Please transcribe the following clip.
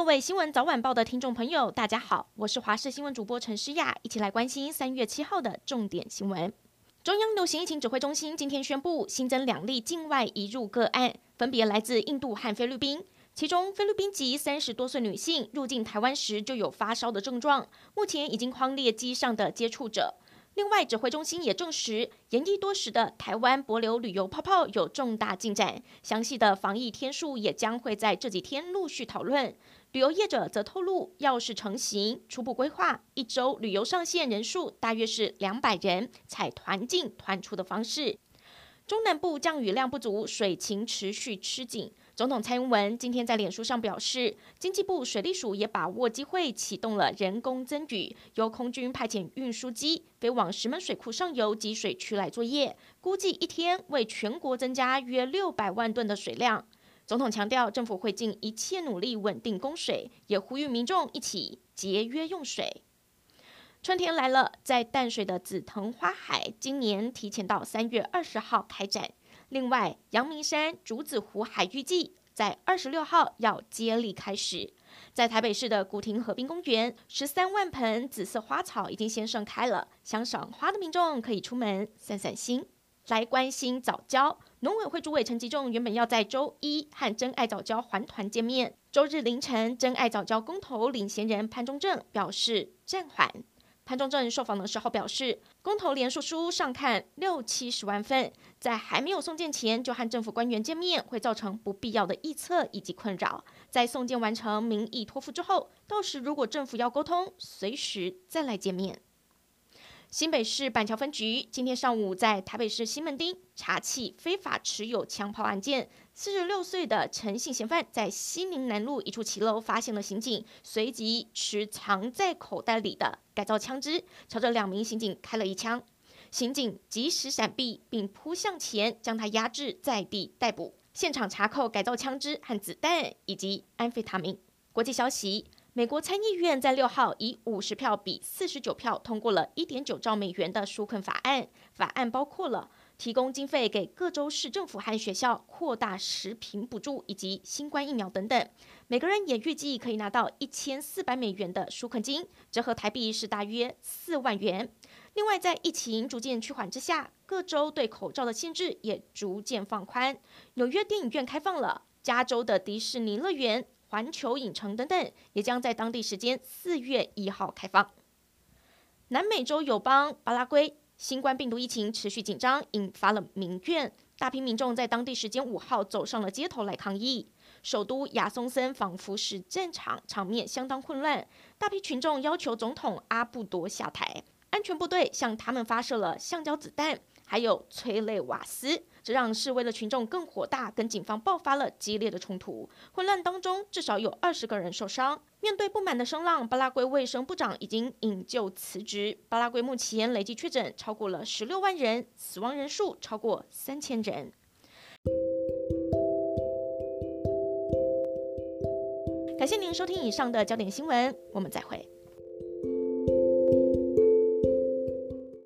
各位新闻早晚报的听众朋友，大家好，我是华视新闻主播陈诗雅，一起来关心三月七号的重点新闻。中央流行疫情指挥中心今天宣布新增两例境外移入个案，分别来自印度和菲律宾。其中，菲律宾籍三十多岁女性入境台湾时就有发烧的症状，目前已经匡列机上的接触者。另外，指挥中心也证实，延役多时的台湾博流旅游泡泡有重大进展，详细的防疫天数也将会在这几天陆续讨论。旅游业者则透露，要是成型，初步规划一周旅游上线人数大约是两百人，采团进团出的方式。中南部降雨量不足，水情持续吃紧。总统蔡英文今天在脸书上表示，经济部水利署也把握机会启动了人工增雨，由空军派遣运输机飞往石门水库上游集水区来作业，估计一天为全国增加约六百万吨的水量。总统强调，政府会尽一切努力稳定供水，也呼吁民众一起节约用水。春天来了，在淡水的紫藤花海今年提前到三月二十号开展。另外，阳明山竹子湖海芋季在二十六号要接力开始。在台北市的古亭河滨公园，十三万盆紫色花草已经先盛开了，想赏花的民众可以出门散散心。来关心早教，农委会主委陈吉仲原本要在周一和真爱早教环团见面，周日凌晨真爱早教公投领衔人潘忠正表示暂缓。潘忠政受访的时候表示，公投连署书上看六七十万份，在还没有送件前就和政府官员见面，会造成不必要的臆测以及困扰。在送件完成民意托付之后，到时如果政府要沟通，随时再来见面。新北市板桥分局今天上午在台北市西门町查起非法持有枪炮案件，四十六岁的陈姓嫌犯在西宁南路一处骑楼发现了刑警，随即持藏在口袋里的改造枪支，朝着两名刑警开了一枪，刑警及时闪避并扑向前将他压制在地逮捕，现场查扣改造枪支和子弹以及安非他命。国际消息。美国参议院在六号以五十票比四十九票通过了一点九兆美元的纾困法案，法案包括了提供经费给各州市政府和学校，扩大食品补助以及新冠疫苗等等。每个人也预计可以拿到一千四百美元的纾困金，折合台币是大约四万元。另外，在疫情逐渐趋缓之下，各州对口罩的限制也逐渐放宽。纽约电影院开放了，加州的迪士尼乐园。环球影城等等，也将在当地时间四月一号开放。南美洲友邦巴拉圭新冠病毒疫情持续紧张，引发了民怨，大批民众在当地时间五号走上了街头来抗议。首都亚松森仿佛是战场，场面相当混乱，大批群众要求总统阿布多下台，安全部队向他们发射了橡胶子弹。还有催泪瓦斯，这让示威的群众更火大，跟警方爆发了激烈的冲突。混乱当中，至少有二十个人受伤。面对不满的声浪，巴拉圭卫生部长已经引咎辞职。巴拉圭目前累计确诊超过了十六万人，死亡人数超过三千人。感谢您收听以上的焦点新闻，我们再会。